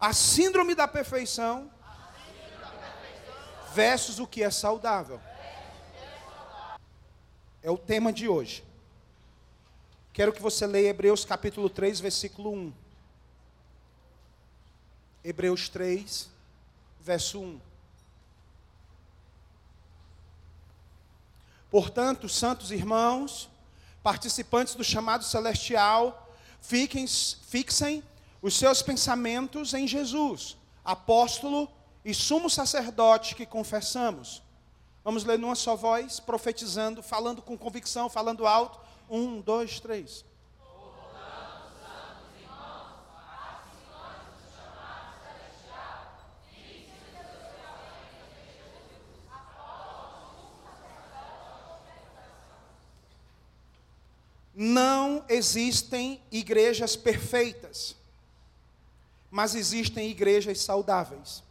A síndrome da perfeição versus o que é saudável. É o tema de hoje. Quero que você leia Hebreus capítulo 3, versículo 1. Hebreus 3, verso 1. Portanto, santos irmãos, participantes do chamado celestial, fiquem, fixem os seus pensamentos em Jesus, apóstolo e sumo sacerdote que confessamos. Vamos ler numa só voz, profetizando, falando com convicção, falando alto. Um, dois, três. Não existem igrejas perfeitas, mas existem igrejas saudáveis.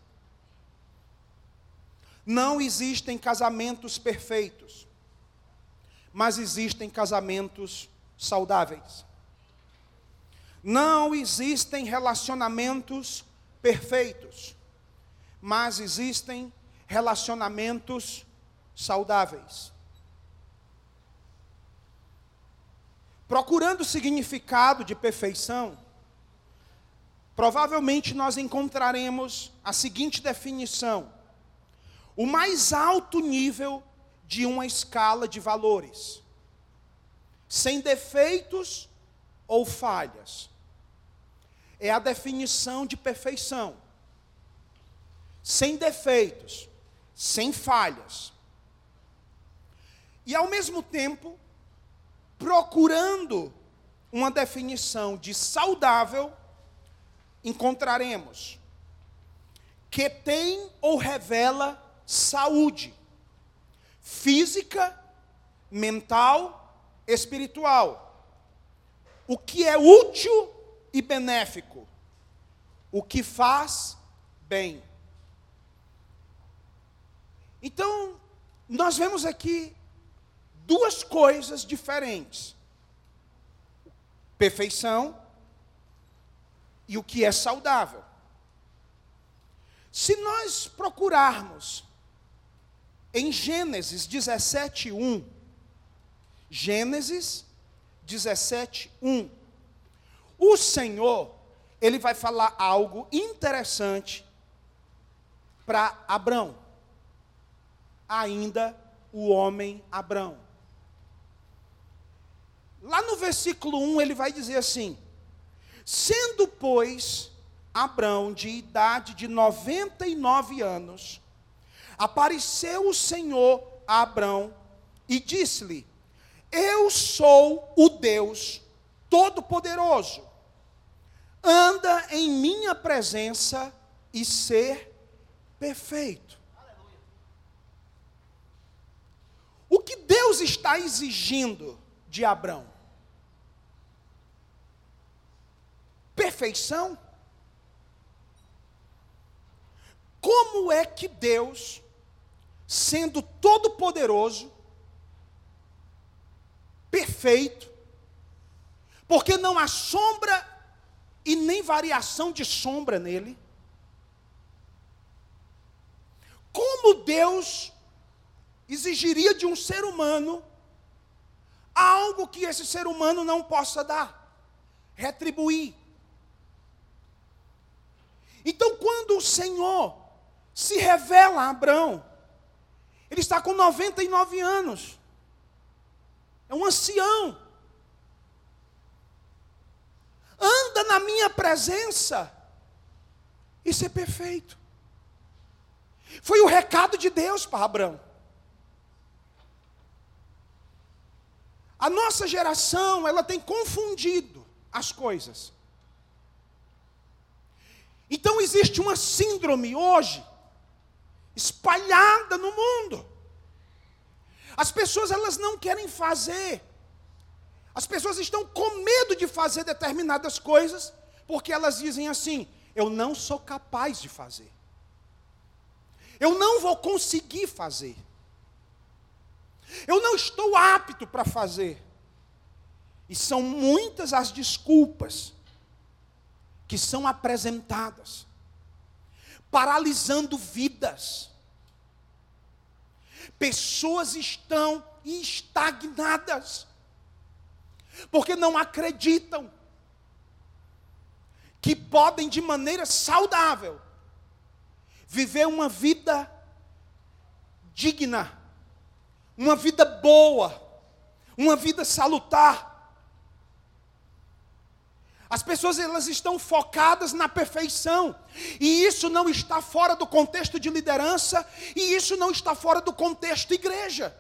Não existem casamentos perfeitos, mas existem casamentos saudáveis. Não existem relacionamentos perfeitos, mas existem relacionamentos saudáveis. Procurando o significado de perfeição, provavelmente nós encontraremos a seguinte definição: o mais alto nível de uma escala de valores, sem defeitos ou falhas. É a definição de perfeição. Sem defeitos, sem falhas. E ao mesmo tempo, procurando uma definição de saudável, encontraremos que tem ou revela saúde física, mental, espiritual. O que é útil e benéfico. O que faz bem. Então, nós vemos aqui duas coisas diferentes: perfeição e o que é saudável. Se nós procurarmos em Gênesis 17, 1, Gênesis 17, 1, o Senhor, ele vai falar algo interessante para Abrão, ainda o homem Abrão. Lá no versículo 1 ele vai dizer assim: Sendo, pois, Abrão de idade de 99 anos, apareceu o Senhor a Abrão e disse-lhe: Eu sou o Deus Todo-Poderoso. Anda em minha presença e ser perfeito. O que Deus está exigindo de Abrão? Perfeição? Como é que Deus, sendo todo-poderoso, perfeito, porque não há sombra e nem variação de sombra nele, como Deus exigiria de um ser humano algo que esse ser humano não possa dar, retribuir. Então, quando o Senhor se revela a Abraão, ele está com 99 anos, é um ancião, anda na minha presença, isso é perfeito. Foi o recado de Deus para Abraão. A nossa geração, ela tem confundido as coisas. Então existe uma síndrome hoje espalhada no mundo. As pessoas elas não querem fazer. As pessoas estão com medo de fazer determinadas coisas porque elas dizem assim: eu não sou capaz de fazer. Eu não vou conseguir fazer. Eu não estou apto para fazer. E são muitas as desculpas que são apresentadas paralisando vidas. Pessoas estão estagnadas, porque não acreditam que podem, de maneira saudável, viver uma vida digna, uma vida boa, uma vida salutar. As pessoas elas estão focadas na perfeição, e isso não está fora do contexto de liderança, e isso não está fora do contexto igreja.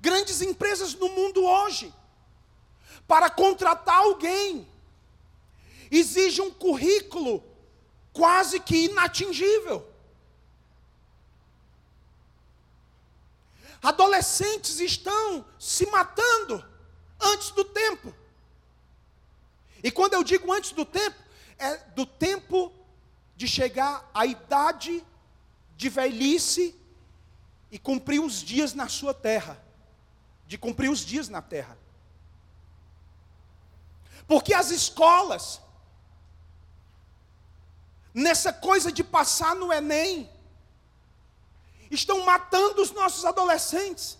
Grandes empresas no mundo hoje, para contratar alguém, exige um currículo quase que inatingível. Adolescentes estão se matando antes do tempo. E quando eu digo antes do tempo, é do tempo de chegar à idade de velhice e cumprir os dias na sua terra. De cumprir os dias na terra. Porque as escolas, nessa coisa de passar no Enem, estão matando os nossos adolescentes,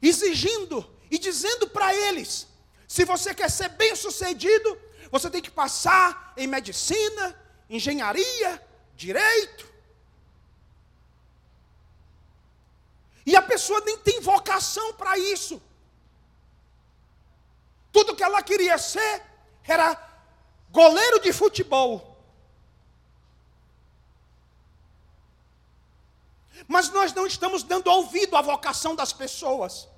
exigindo e dizendo para eles: se você quer ser bem sucedido, você tem que passar em medicina, engenharia, direito. E a pessoa nem tem vocação para isso. Tudo que ela queria ser era goleiro de futebol. Mas nós não estamos dando ouvido à vocação das pessoas.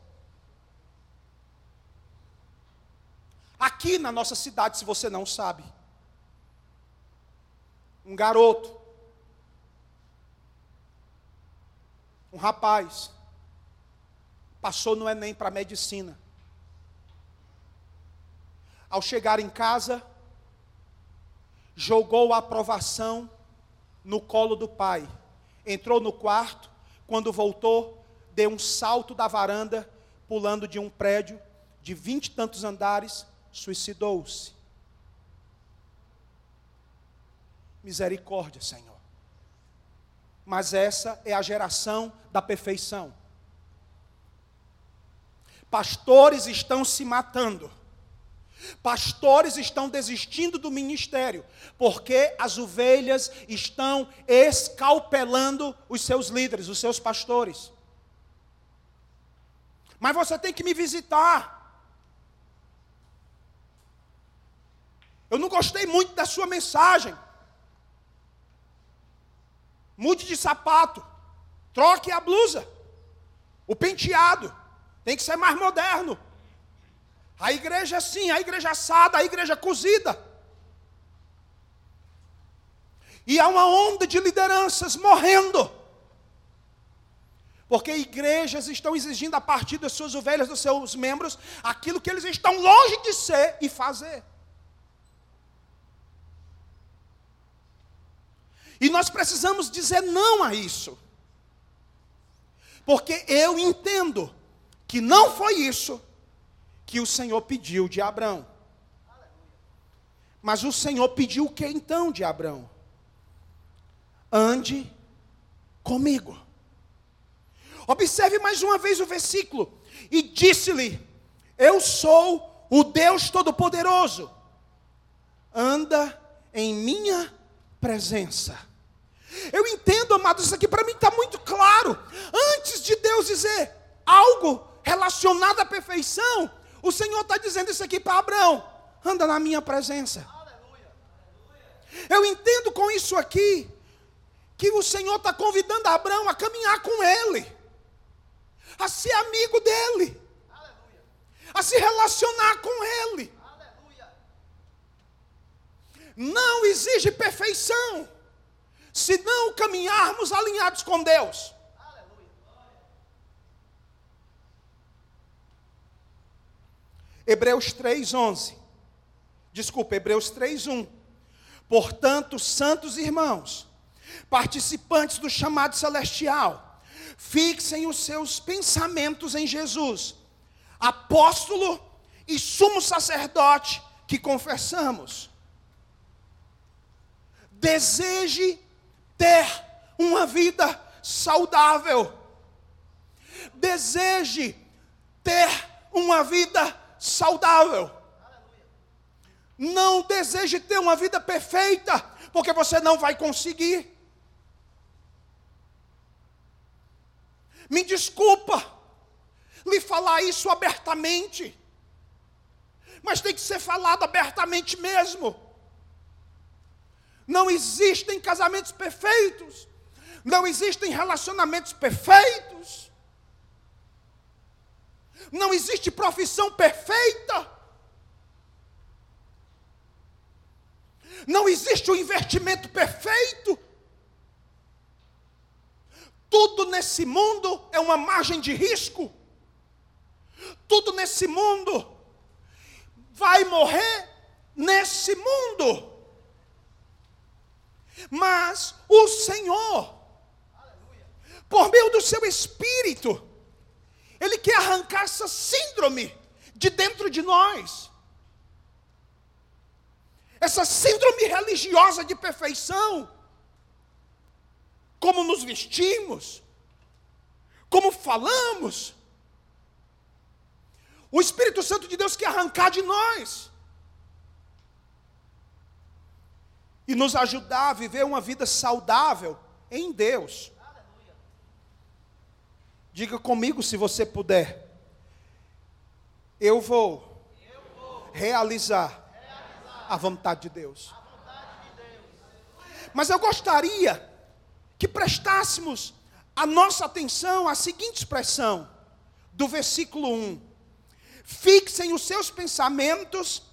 Aqui na nossa cidade, se você não sabe, um garoto, um rapaz, passou no Enem para medicina. Ao chegar em casa, jogou a aprovação no colo do pai entrou no quarto, quando voltou, deu um salto da varanda, pulando de um prédio de vinte e tantos andares, suicidou-se. Misericórdia, Senhor. Mas essa é a geração da perfeição. Pastores estão se matando Pastores estão desistindo do ministério, porque as ovelhas estão escalpelando os seus líderes, os seus pastores. Mas você tem que me visitar. Eu não gostei muito da sua mensagem. Mude de sapato. Troque a blusa. O penteado. Tem que ser mais moderno. A igreja é assim, a igreja assada, a igreja cozida. E há uma onda de lideranças morrendo. Porque igrejas estão exigindo a partir das suas ovelhas, dos seus membros, aquilo que eles estão longe de ser e fazer. E nós precisamos dizer não a isso. Porque eu entendo que não foi isso que o Senhor pediu de Abraão. Mas o Senhor pediu o que então de Abraão? Ande comigo. Observe mais uma vez o versículo. E disse-lhe: Eu sou o Deus Todo-Poderoso. Anda em minha presença. Eu entendo, amados, isso aqui para mim está muito claro. Antes de Deus dizer algo relacionado à perfeição, o Senhor está dizendo isso aqui para Abraão: anda na minha presença. Eu entendo com isso aqui que o Senhor está convidando Abraão a caminhar com ele, a ser amigo dele, a se relacionar com ele. Não exige perfeição, se não caminharmos alinhados com Deus. Hebreus 3:11. Desculpa, Hebreus 3:1. Portanto, santos irmãos, participantes do chamado celestial, fixem os seus pensamentos em Jesus, apóstolo e sumo sacerdote que confessamos. Deseje ter uma vida saudável. Deseje ter uma vida saudável. Não deseje ter uma vida perfeita, porque você não vai conseguir. Me desculpa lhe falar isso abertamente, mas tem que ser falado abertamente mesmo. Não existem casamentos perfeitos, não existem relacionamentos perfeitos, não existe profissão perfeita. Não existe o um investimento perfeito. Tudo nesse mundo é uma margem de risco. Tudo nesse mundo vai morrer nesse mundo. Mas o Senhor, por meio do seu espírito, ele quer arrancar essa síndrome de dentro de nós. Essa síndrome religiosa de perfeição como nos vestimos, como falamos. O Espírito Santo de Deus quer arrancar de nós e nos ajudar a viver uma vida saudável em Deus. Diga comigo se você puder. Eu vou, realizar, a vontade de Deus. Mas eu gostaria que prestássemos a nossa atenção à seguinte expressão do versículo 1: Fixem os seus pensamentos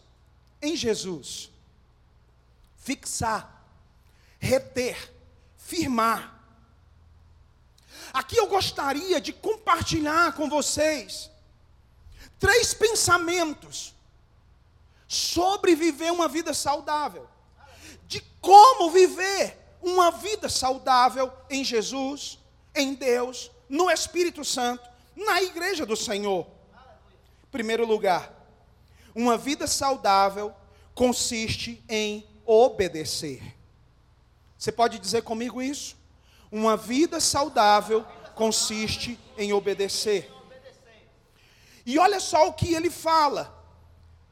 em Jesus. Fixar, reter, firmar. Aqui eu gostaria de compartilhar com vocês três pensamentos sobre viver uma vida saudável, de como viver uma vida saudável em Jesus, em Deus, no Espírito Santo, na igreja do Senhor. Primeiro lugar, uma vida saudável consiste em obedecer. Você pode dizer comigo isso? Uma vida saudável consiste em obedecer. E olha só o que ele fala.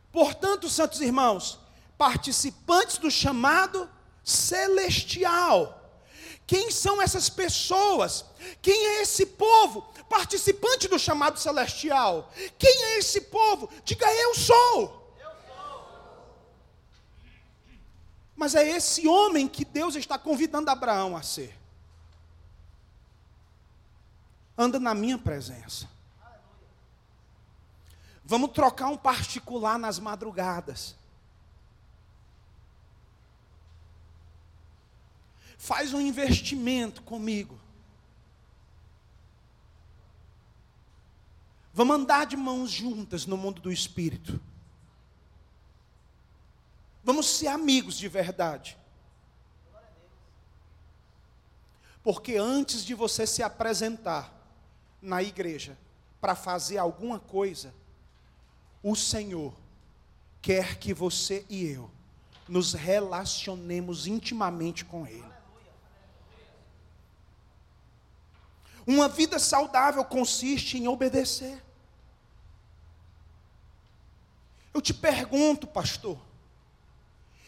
Portanto, santos irmãos, participantes do chamado celestial. Quem são essas pessoas? Quem é esse povo? Participante do chamado celestial. Quem é esse povo? Diga eu sou. Mas é esse homem que Deus está convidando Abraão a ser. Anda na minha presença. Vamos trocar um particular nas madrugadas. Faz um investimento comigo. Vamos andar de mãos juntas no mundo do espírito. Vamos ser amigos de verdade. Porque antes de você se apresentar na igreja para fazer alguma coisa, o Senhor quer que você e eu nos relacionemos intimamente com Ele. Uma vida saudável consiste em obedecer. Eu te pergunto, pastor.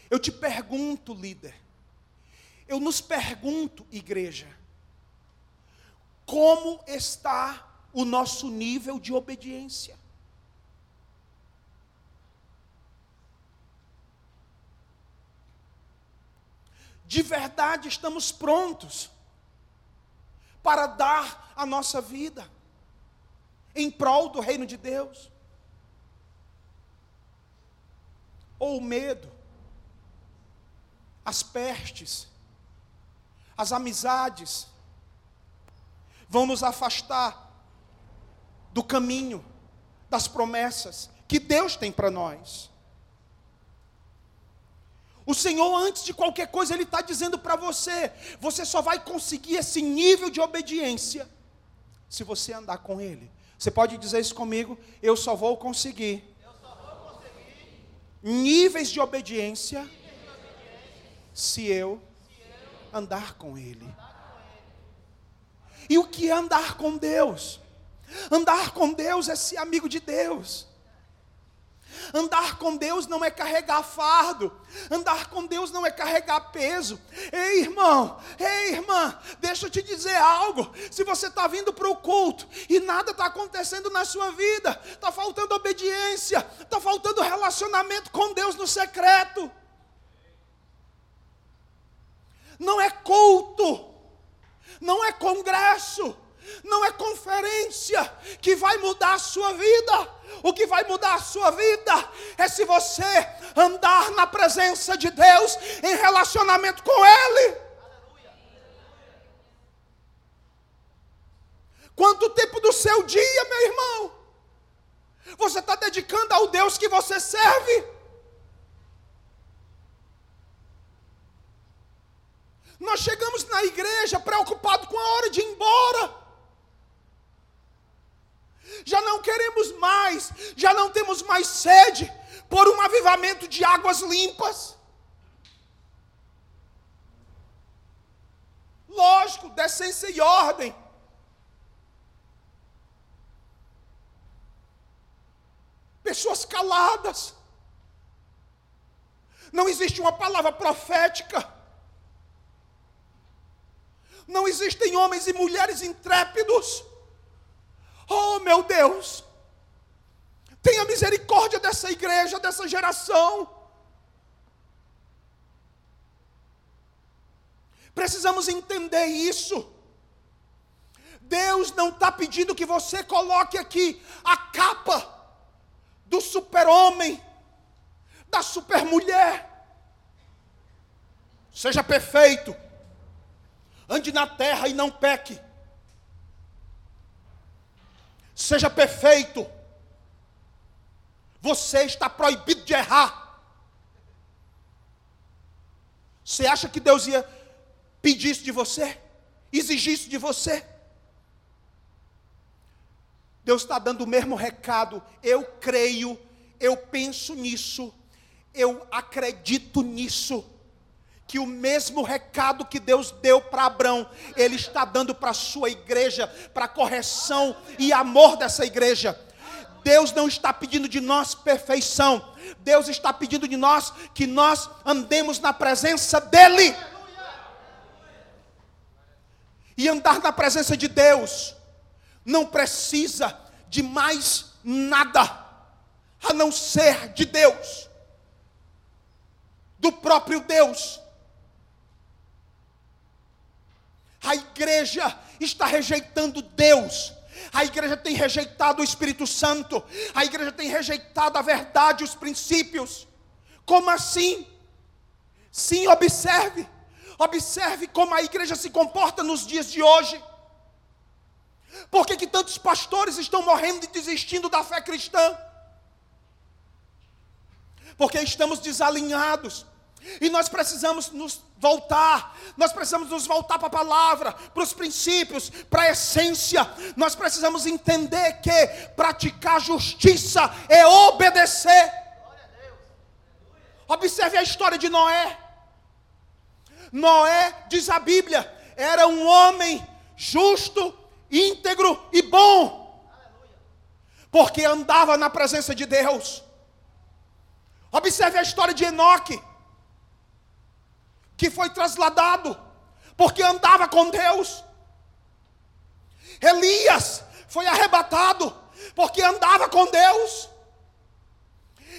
Eu te pergunto, líder. Eu nos pergunto, igreja. Como está o nosso nível de obediência? De verdade estamos prontos para dar a nossa vida em prol do reino de Deus? Ou o medo, as pestes, as amizades vão nos afastar do caminho, das promessas que Deus tem para nós. O Senhor, antes de qualquer coisa, Ele está dizendo para você: você só vai conseguir esse nível de obediência se você andar com Ele. Você pode dizer isso comigo? Eu só vou conseguir, só vou níveis de obediência se eu andar com Ele. E o que é andar com Deus? Andar com Deus é ser amigo de Deus. Andar com Deus não é carregar fardo. Andar com Deus não é carregar peso. Ei, irmão, ei, irmã, deixa eu te dizer algo. Se você está vindo para o culto e nada está acontecendo na sua vida, está faltando obediência, está faltando relacionamento com Deus no secreto. Não é culto, não é congresso não é conferência que vai mudar a sua vida. O que vai mudar a sua vida é se você andar na presença de Deus em relacionamento com Ele. Quanto tempo do seu dia, meu irmão, você está dedicando ao Deus que você serve? Nós chegamos na igreja preocupados com a hora de ir embora já não queremos mais, já não temos mais sede por um avivamento de águas limpas. Lógico, decência e ordem. Pessoas caladas. Não existe uma palavra profética. Não existem homens e mulheres intrépidos Oh, meu Deus, tenha misericórdia dessa igreja, dessa geração. Precisamos entender isso. Deus não está pedindo que você coloque aqui a capa do super-homem, da super-mulher. Seja perfeito, ande na terra e não peque seja perfeito. Você está proibido de errar. Você acha que Deus ia pedir isso de você? Exigir isso de você? Deus está dando o mesmo recado. Eu creio, eu penso nisso, eu acredito nisso que o mesmo recado que Deus deu para Abraão, Ele está dando para a sua igreja, para a correção e amor dessa igreja. Deus não está pedindo de nós perfeição, Deus está pedindo de nós que nós andemos na presença dEle. E andar na presença de Deus não precisa de mais nada a não ser de Deus, do próprio Deus. A igreja está rejeitando Deus. A igreja tem rejeitado o Espírito Santo. A igreja tem rejeitado a verdade, os princípios. Como assim? Sim, observe. Observe como a igreja se comporta nos dias de hoje. Por que, que tantos pastores estão morrendo e desistindo da fé cristã? Porque estamos desalinhados. E nós precisamos nos voltar, nós precisamos nos voltar para a palavra, para os princípios, para a essência. Nós precisamos entender que praticar justiça é obedecer. Observe a história de Noé. Noé, diz a Bíblia, era um homem justo, íntegro e bom, porque andava na presença de Deus. Observe a história de Enoque que foi trasladado, porque andava com Deus. Elias foi arrebatado, porque andava com Deus.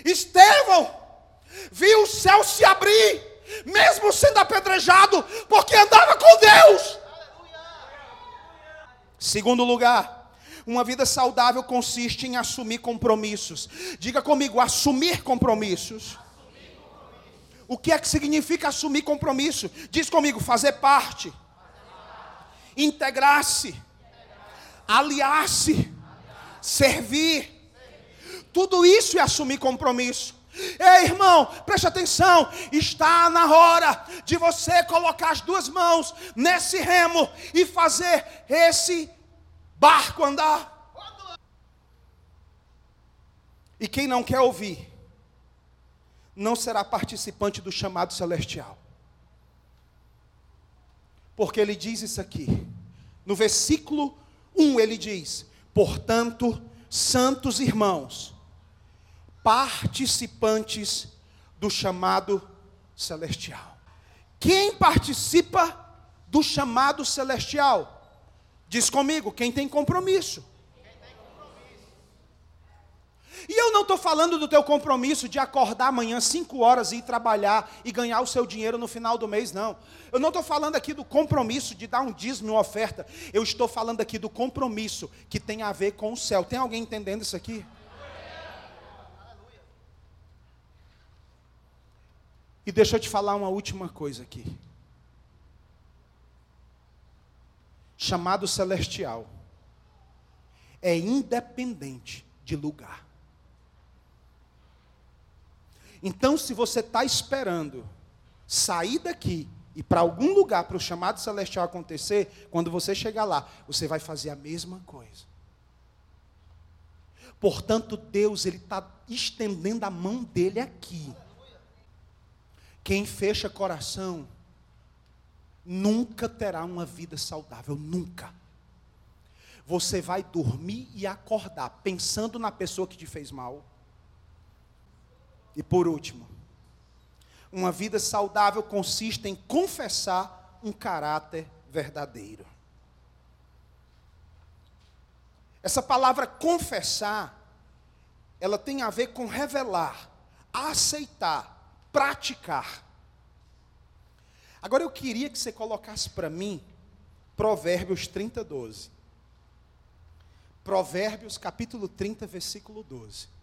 Estevão viu o céu se abrir, mesmo sendo apedrejado, porque andava com Deus. Segundo lugar, uma vida saudável consiste em assumir compromissos. Diga comigo, assumir compromissos. O que é que significa assumir compromisso? Diz comigo, fazer parte, integrar-se, aliar-se, servir. Tudo isso é assumir compromisso. Ei, irmão, preste atenção. Está na hora de você colocar as duas mãos nesse remo e fazer esse barco andar. E quem não quer ouvir, não será participante do chamado celestial. Porque ele diz isso aqui. No versículo 1 ele diz: Portanto, santos irmãos, participantes do chamado celestial. Quem participa do chamado celestial? Diz comigo, quem tem compromisso. E eu não estou falando do teu compromisso de acordar amanhã 5 horas e ir trabalhar e ganhar o seu dinheiro no final do mês, não. Eu não estou falando aqui do compromisso de dar um dízimo, uma oferta. Eu estou falando aqui do compromisso que tem a ver com o céu. Tem alguém entendendo isso aqui? E deixa eu te falar uma última coisa aqui. Chamado celestial é independente de lugar. Então, se você está esperando sair daqui e para algum lugar para o chamado celestial acontecer, quando você chegar lá, você vai fazer a mesma coisa. Portanto, Deus ele está estendendo a mão dele aqui. Quem fecha coração nunca terá uma vida saudável, nunca. Você vai dormir e acordar pensando na pessoa que te fez mal. E por último, uma vida saudável consiste em confessar um caráter verdadeiro. Essa palavra confessar, ela tem a ver com revelar, aceitar, praticar. Agora eu queria que você colocasse para mim Provérbios 30, 12. Provérbios capítulo 30, versículo 12.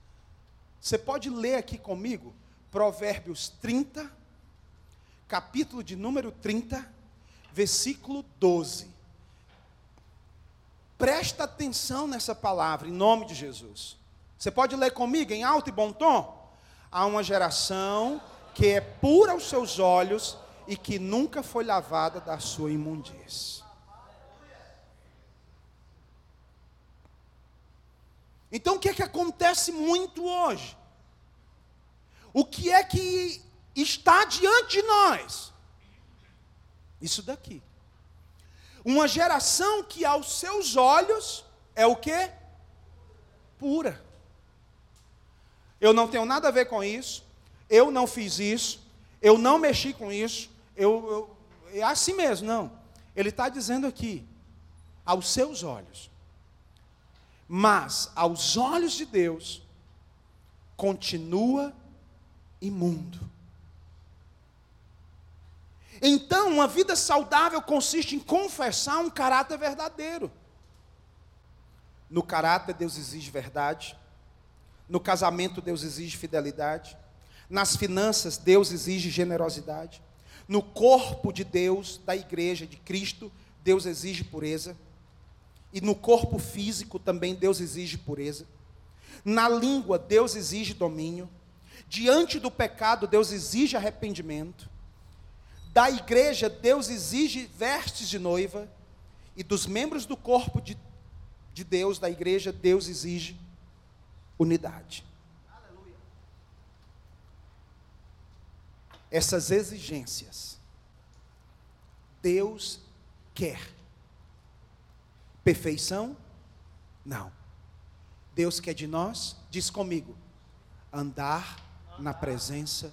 Você pode ler aqui comigo? Provérbios 30, capítulo de número 30, versículo 12. Presta atenção nessa palavra, em nome de Jesus. Você pode ler comigo em alto e bom tom? Há uma geração que é pura aos seus olhos e que nunca foi lavada da sua imundície. Então o que é que acontece muito hoje? O que é que está diante de nós? Isso daqui. Uma geração que aos seus olhos é o que? Pura. Eu não tenho nada a ver com isso eu não fiz isso, eu não mexi com isso, eu, eu é assim mesmo, não. Ele está dizendo aqui, aos seus olhos. Mas aos olhos de Deus, continua imundo. Então, uma vida saudável consiste em confessar um caráter verdadeiro. No caráter, Deus exige verdade. No casamento, Deus exige fidelidade. Nas finanças, Deus exige generosidade. No corpo de Deus, da igreja de Cristo, Deus exige pureza. E no corpo físico também Deus exige pureza. Na língua, Deus exige domínio. Diante do pecado, Deus exige arrependimento. Da igreja, Deus exige vestes de noiva. E dos membros do corpo de, de Deus, da igreja, Deus exige unidade. essas exigências. Deus quer. Perfeição? Não. Deus quer de nós, diz comigo, andar na presença